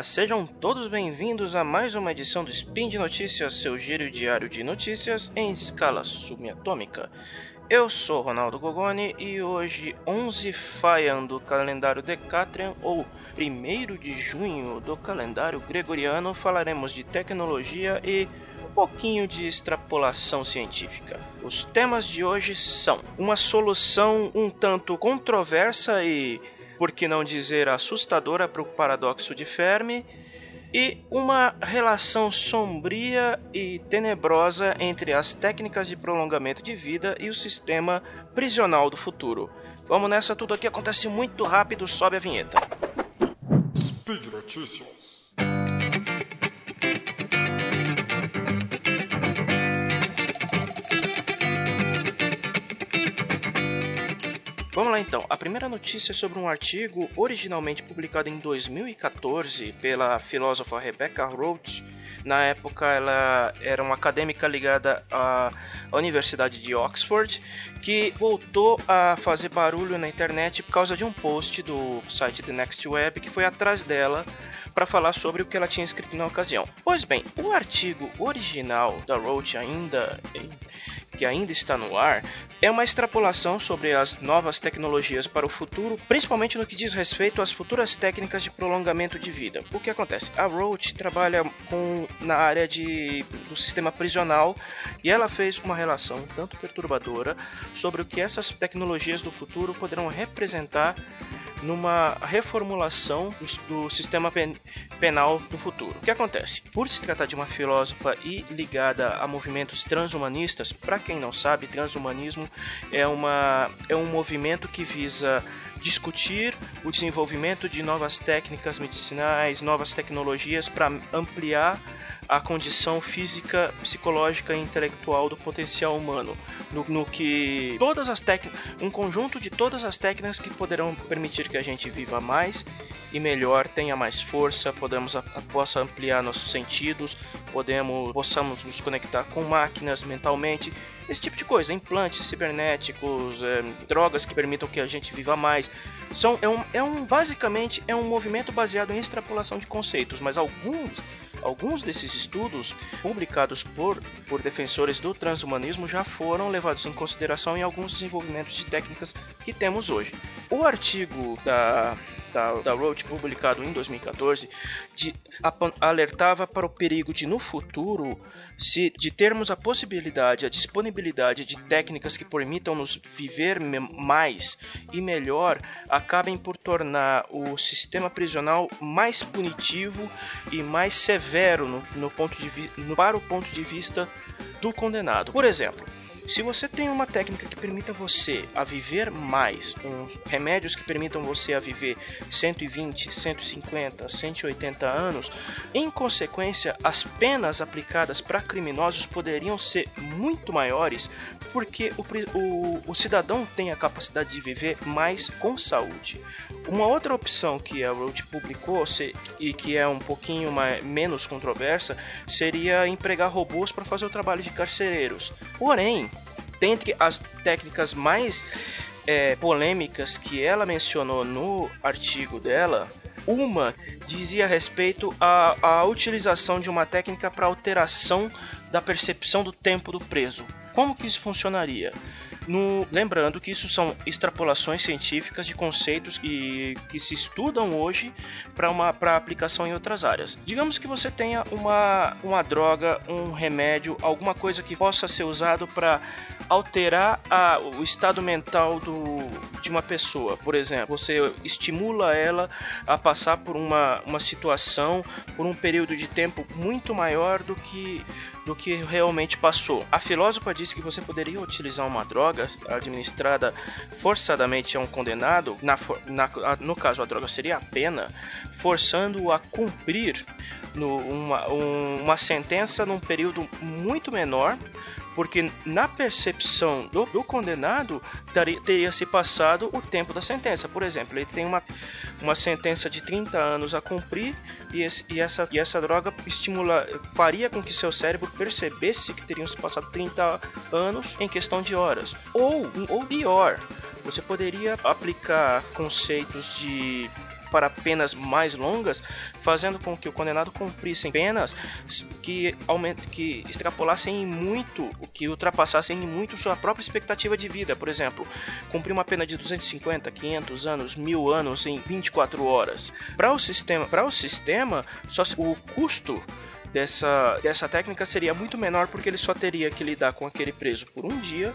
Olá, sejam todos bem-vindos a mais uma edição do Spin de Notícias, seu giro diário de notícias em escala subatômica. Eu sou Ronaldo Gogoni e hoje, 11 Faian do calendário Decatrian, ou 1 de junho do calendário gregoriano, falaremos de tecnologia e um pouquinho de extrapolação científica. Os temas de hoje são uma solução um tanto controversa e por que não dizer assustadora para o paradoxo de Fermi, e uma relação sombria e tenebrosa entre as técnicas de prolongamento de vida e o sistema prisional do futuro. Vamos nessa, tudo aqui acontece muito rápido, sobe a vinheta. Speed Notícias. Vamos lá então. A primeira notícia é sobre um artigo originalmente publicado em 2014 pela filósofa Rebecca Roach. Na época, ela era uma acadêmica ligada à Universidade de Oxford que voltou a fazer barulho na internet por causa de um post do site The Next Web que foi atrás dela para falar sobre o que ela tinha escrito na ocasião. Pois bem, o artigo original da Roach ainda que ainda está no ar, é uma extrapolação sobre as novas tecnologias para o futuro, principalmente no que diz respeito às futuras técnicas de prolongamento de vida. O que acontece? A Roach trabalha com, na área de, do sistema prisional e ela fez uma relação tanto perturbadora sobre o que essas tecnologias do futuro poderão representar numa reformulação do, do sistema pen, penal no futuro. O que acontece? Por se tratar de uma filósofa e ligada a movimentos transhumanistas, para quem não sabe, transhumanismo é, uma, é um movimento que visa discutir o desenvolvimento de novas técnicas medicinais, novas tecnologias para ampliar a condição física, psicológica e intelectual do potencial humano, no, no que todas as técnicas, um conjunto de todas as técnicas que poderão permitir que a gente viva mais e melhor, tenha mais força, podemos possa ampliar nossos sentidos, podemos possamos nos conectar com máquinas mentalmente, esse tipo de coisa, implantes cibernéticos, é, drogas que permitam que a gente viva mais, são é um, é um basicamente é um movimento baseado em extrapolação de conceitos, mas alguns Alguns desses estudos, publicados por, por defensores do transhumanismo, já foram levados em consideração em alguns desenvolvimentos de técnicas que temos hoje. O artigo da da, da Roach, publicado em 2014, de, alertava para o perigo de, no futuro, se, de termos a possibilidade, a disponibilidade de técnicas que permitam-nos viver mais e melhor, acabem por tornar o sistema prisional mais punitivo e mais severo no, no ponto de, no, para o ponto de vista do condenado. Por exemplo, se você tem uma técnica que permita você a viver mais, remédios que permitam você a viver 120, 150, 180 anos, em consequência, as penas aplicadas para criminosos poderiam ser muito maiores, porque o, o, o cidadão tem a capacidade de viver mais com saúde. Uma outra opção que a Road publicou se, e que é um pouquinho mais, menos controversa seria empregar robôs para fazer o trabalho de carcereiros. Porém, dentre as técnicas mais é, polêmicas que ela mencionou no artigo dela, uma dizia respeito à, à utilização de uma técnica para alteração da percepção do tempo do preso. Como que isso funcionaria? No, lembrando que isso são extrapolações científicas de conceitos que, que se estudam hoje para aplicação em outras áreas. Digamos que você tenha uma, uma droga, um remédio, alguma coisa que possa ser usado para alterar a, o estado mental do, de uma pessoa. Por exemplo, você estimula ela a passar por uma, uma situação, por um período de tempo muito maior do que do que realmente passou. A filósofa disse que você poderia utilizar uma droga administrada forçadamente a um condenado, na, na, no caso a droga seria a pena, forçando-o a cumprir no, uma, um, uma sentença num período muito menor porque na percepção do, do condenado daria, teria se passado o tempo da sentença. Por exemplo, ele tem uma, uma sentença de 30 anos a cumprir e, esse, e, essa, e essa droga estimula, faria com que seu cérebro percebesse que teriam se passado 30 anos em questão de horas. Ou, ou pior, você poderia aplicar conceitos de para penas mais longas, fazendo com que o condenado cumprisse penas que, que extrapolassem muito, que ultrapassassem muito sua própria expectativa de vida. Por exemplo, cumprir uma pena de 250, 500 anos, mil anos em 24 horas. Para o sistema, para o sistema, só o custo dessa, dessa técnica seria muito menor porque ele só teria que lidar com aquele preso por um dia,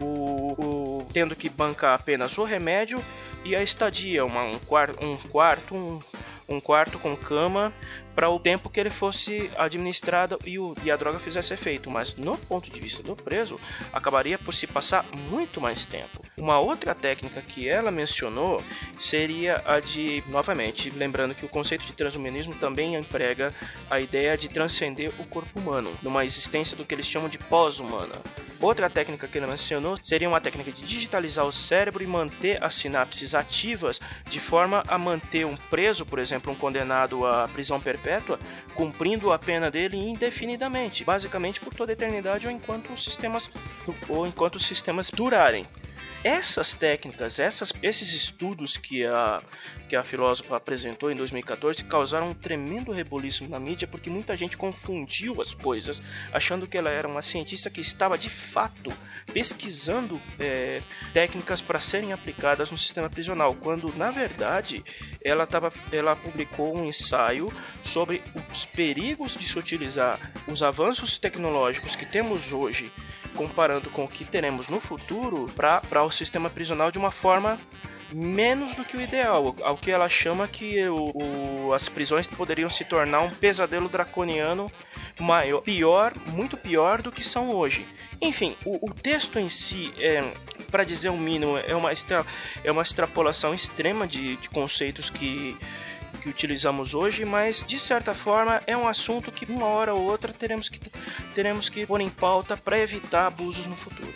o, o tendo que bancar apenas o remédio e a estadia, uma, um, quarto, um quarto, um, um quarto com cama para o tempo que ele fosse administrado e, o, e a droga fizesse efeito, mas no ponto de vista do preso, acabaria por se passar muito mais tempo. Uma outra técnica que ela mencionou seria a de, novamente, lembrando que o conceito de transhumanismo também emprega a ideia de transcender o corpo humano, numa existência do que eles chamam de pós-humana. Outra técnica que ele mencionou seria uma técnica de digitalizar o cérebro e manter as sinapses ativas de forma a manter um preso, por exemplo, um condenado à prisão perpétua perpétua, cumprindo a pena dele indefinidamente, basicamente por toda a eternidade ou enquanto os sistemas ou enquanto os sistemas durarem. Essas técnicas, essas, esses estudos que a, que a filósofa apresentou em 2014 causaram um tremendo rebuliço na mídia porque muita gente confundiu as coisas, achando que ela era uma cientista que estava de fato pesquisando é, técnicas para serem aplicadas no sistema prisional, quando na verdade ela, tava, ela publicou um ensaio sobre os perigos de se utilizar os avanços tecnológicos que temos hoje comparando com o que teremos no futuro para o sistema prisional de uma forma menos do que o ideal, ao que ela chama que o, o, as prisões poderiam se tornar um pesadelo draconiano maior, pior, muito pior do que são hoje. Enfim, o, o texto em si, é, para dizer o mínimo, é uma, extra, é uma extrapolação extrema de, de conceitos que que utilizamos hoje, mas de certa forma é um assunto que uma hora ou outra teremos que, teremos que pôr em pauta para evitar abusos no futuro.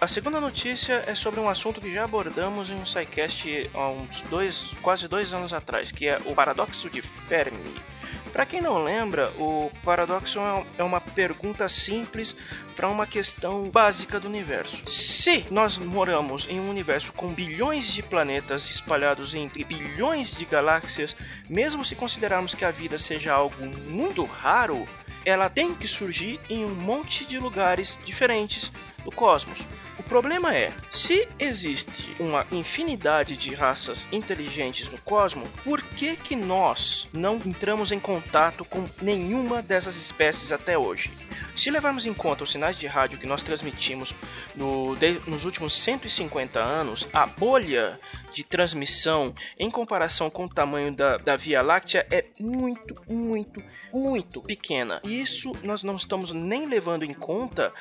A segunda notícia é sobre um assunto que já abordamos em um SciCast há uns dois, quase dois anos atrás, que é o paradoxo de Fermi. Para quem não lembra, o paradoxo é, é uma pergunta simples para uma questão básica do universo. Se nós moramos em um universo com bilhões de planetas espalhados entre bilhões de galáxias, mesmo se considerarmos que a vida seja algo muito raro, ela tem que surgir em um monte de lugares diferentes do cosmos. O problema é, se existe uma infinidade de raças inteligentes no cosmos, por que que nós não entramos em contato com nenhuma dessas espécies até hoje? Se levarmos em conta os sinais de rádio que nós transmitimos no, de, nos últimos 150 anos, a bolha de transmissão em comparação com o tamanho da, da Via Láctea é muito, muito, muito pequena. Isso nós não estamos nem levando em conta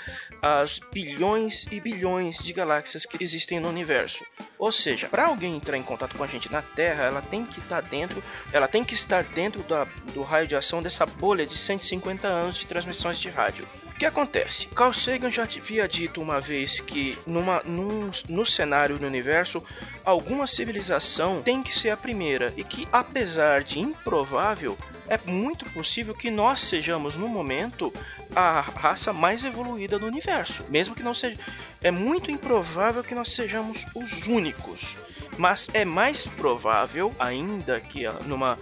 as bilhões e bilhões de galáxias que existem no universo. Ou seja, para alguém entrar em contato com a gente na Terra, ela tem que estar tá dentro, ela tem que estar dentro da, do raio de ação dessa bolha de 150 anos de transmissões de rádio que acontece? Carl Sagan já havia dito uma vez que numa, num, no cenário do universo, alguma civilização tem que ser a primeira e que, apesar de improvável, é muito possível que nós sejamos no momento a raça mais evoluída do universo, mesmo que não seja. É muito improvável que nós sejamos os únicos, mas é mais provável ainda que numa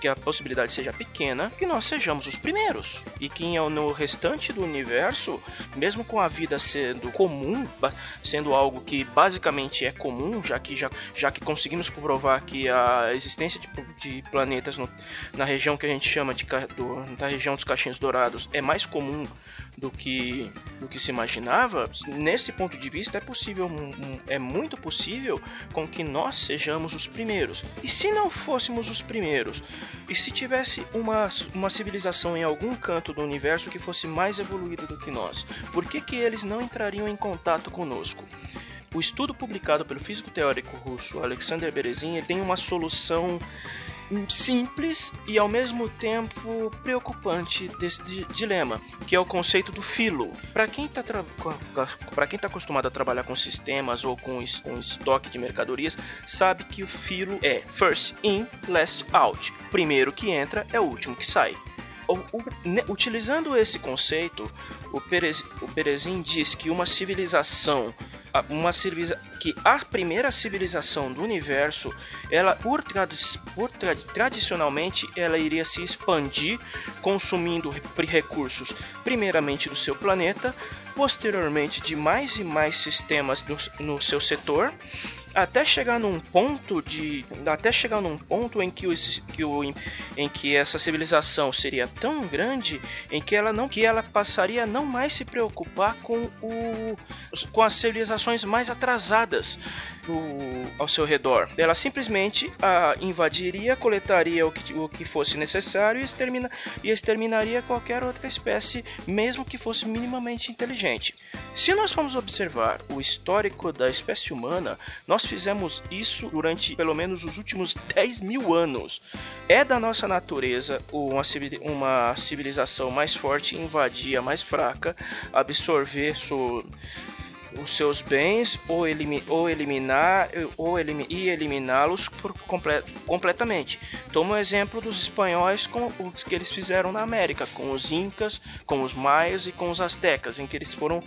que a possibilidade seja pequena, que nós sejamos os primeiros. E que no restante do universo, mesmo com a vida sendo comum, sendo algo que basicamente é comum, já que, já, já que conseguimos comprovar que a existência de, de planetas no, na região que a gente chama de do, da região dos cachinhos dourados é mais comum do que, do que se imaginava, nesse ponto de vista é possível, é muito possível com que nós sejamos os primeiros. E se não fôssemos os primeiros? E se tivesse uma, uma civilização em algum canto do universo que fosse mais evoluída do que nós? Por que, que eles não entrariam em contato conosco? O estudo publicado pelo físico teórico russo Alexander Berezin tem uma solução simples e ao mesmo tempo preocupante desse dilema, que é o conceito do filo. Para quem está para quem tá acostumado a trabalhar com sistemas ou com, com estoque de mercadorias, sabe que o filo é first in, last out. Primeiro que entra é o último que sai. O, o, utilizando esse conceito, o, o Perezin diz que uma civilização uma civiliza que a primeira civilização do universo, ela por, tradi por trad tradicionalmente, ela iria se expandir consumindo recursos primeiramente do seu planeta, posteriormente de mais e mais sistemas no, no seu setor até chegar num ponto de até chegar num ponto em que, os, que o, em que essa civilização seria tão grande em que ela não que ela passaria a não mais se preocupar com o com as civilizações mais atrasadas ao seu redor. Ela simplesmente a invadiria, coletaria o que, o que fosse necessário e, extermina, e exterminaria qualquer outra espécie, mesmo que fosse minimamente inteligente. Se nós formos observar o histórico da espécie humana, nós fizemos isso durante pelo menos os últimos 10 mil anos. É da nossa natureza uma civilização mais forte invadir a mais fraca, absorver sua os seus bens ou, elimi ou eliminar ou elim e eliminá-los comple completamente. Toma o exemplo dos espanhóis com o que eles fizeram na América, com os incas, com os maias e com os astecas, em que eles foram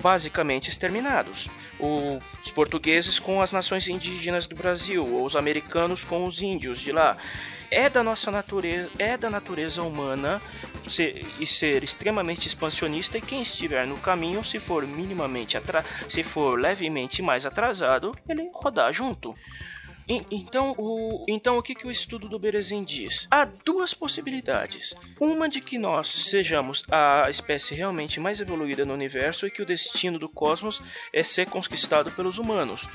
basicamente exterminados. O, os portugueses com as nações indígenas do Brasil, ou os americanos com os índios de lá é da nossa natureza, é da natureza humana ser, e ser extremamente expansionista e quem estiver no caminho, se for minimamente atra se for levemente mais atrasado, ele rodar junto. Então o, então, o que, que o estudo do Berezin diz? Há duas possibilidades. Uma de que nós sejamos a espécie realmente mais evoluída no universo e que o destino do cosmos é ser conquistado pelos humanos.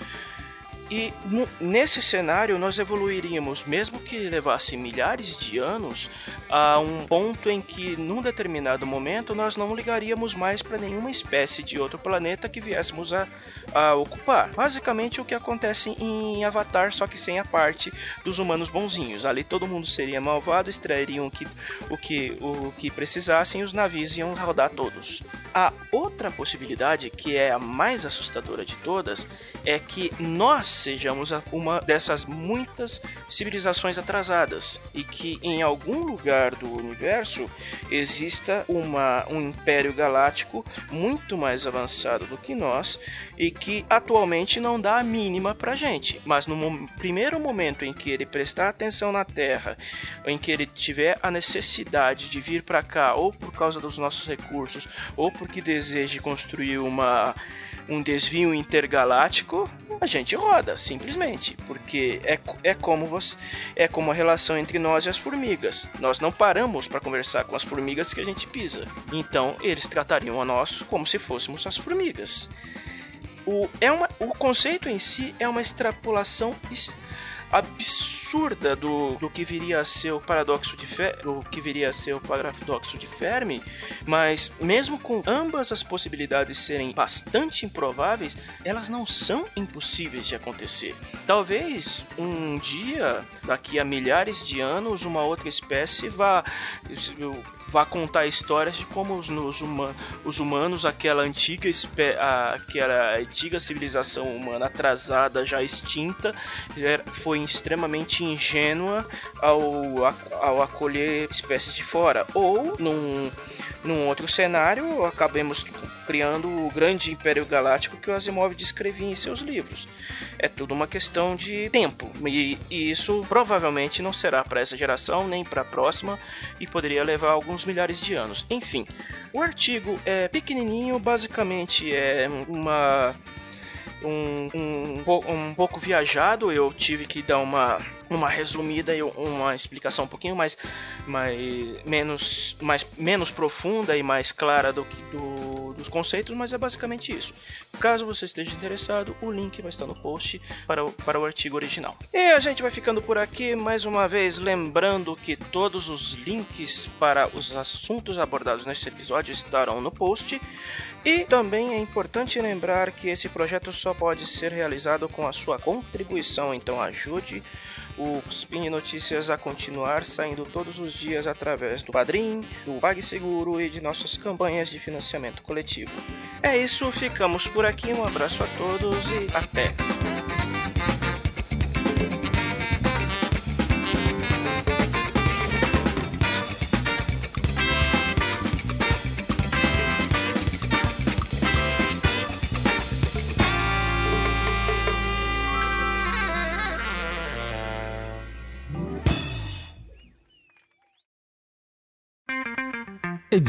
E nesse cenário nós evoluiríamos, mesmo que levasse milhares de anos, a um ponto em que num determinado momento nós não ligaríamos mais para nenhuma espécie de outro planeta que viéssemos a, a ocupar. Basicamente o que acontece em Avatar, só que sem a parte dos humanos bonzinhos. Ali todo mundo seria malvado, extrairiam o que, o que, o que precisassem e os navios iam rodar todos. A outra possibilidade, que é a mais assustadora de todas, é que nós sejamos uma dessas muitas civilizações atrasadas e que em algum lugar do universo exista uma, um império galáctico muito mais avançado do que nós e que atualmente não dá a mínima pra gente. Mas no primeiro momento em que ele prestar atenção na Terra, em que ele tiver a necessidade de vir para cá, ou por causa dos nossos recursos, ou porque deseje construir uma um desvio intergaláctico, a gente roda, simplesmente, porque é, é como você, é como a relação entre nós e as formigas. Nós não paramos para conversar com as formigas que a gente pisa. Então, eles tratariam a nós como se fôssemos as formigas. O, é uma, o conceito em si é uma extrapolação absurda do, do que viria a ser o paradoxo de Fe, do que viria a ser o paradoxo de Fermi, mas mesmo com ambas as possibilidades serem bastante improváveis, elas não são impossíveis de acontecer. Talvez um dia, daqui a milhares de anos, uma outra espécie vá vá contar histórias de como os, os, human, os humanos, aquela antiga, aquela antiga civilização humana atrasada, já extinta, foi extremamente ingênua ao, ao acolher espécies de fora. Ou, num, num outro cenário, acabemos criando o grande Império Galáctico que o Asimov descrevia em seus livros. É tudo uma questão de tempo, e, e isso provavelmente não será para essa geração nem para a próxima, e poderia levar alguns milhares de anos. Enfim, o artigo é pequenininho, basicamente é uma um, um, um pouco viajado, eu tive que dar uma, uma resumida e uma explicação um pouquinho mais, mais, menos, mais menos profunda e mais clara do que do, dos conceitos, mas é basicamente isso. Caso você esteja interessado, o link vai estar no post para o, para o artigo original. E a gente vai ficando por aqui, mais uma vez lembrando que todos os links para os assuntos abordados neste episódio estarão no post. E também é importante lembrar que esse projeto só pode ser realizado com a sua contribuição, então ajude o Spin Notícias a continuar saindo todos os dias através do Padrim, do PagSeguro e de nossas campanhas de financiamento coletivo. É isso, ficamos por aqui, um abraço a todos e até!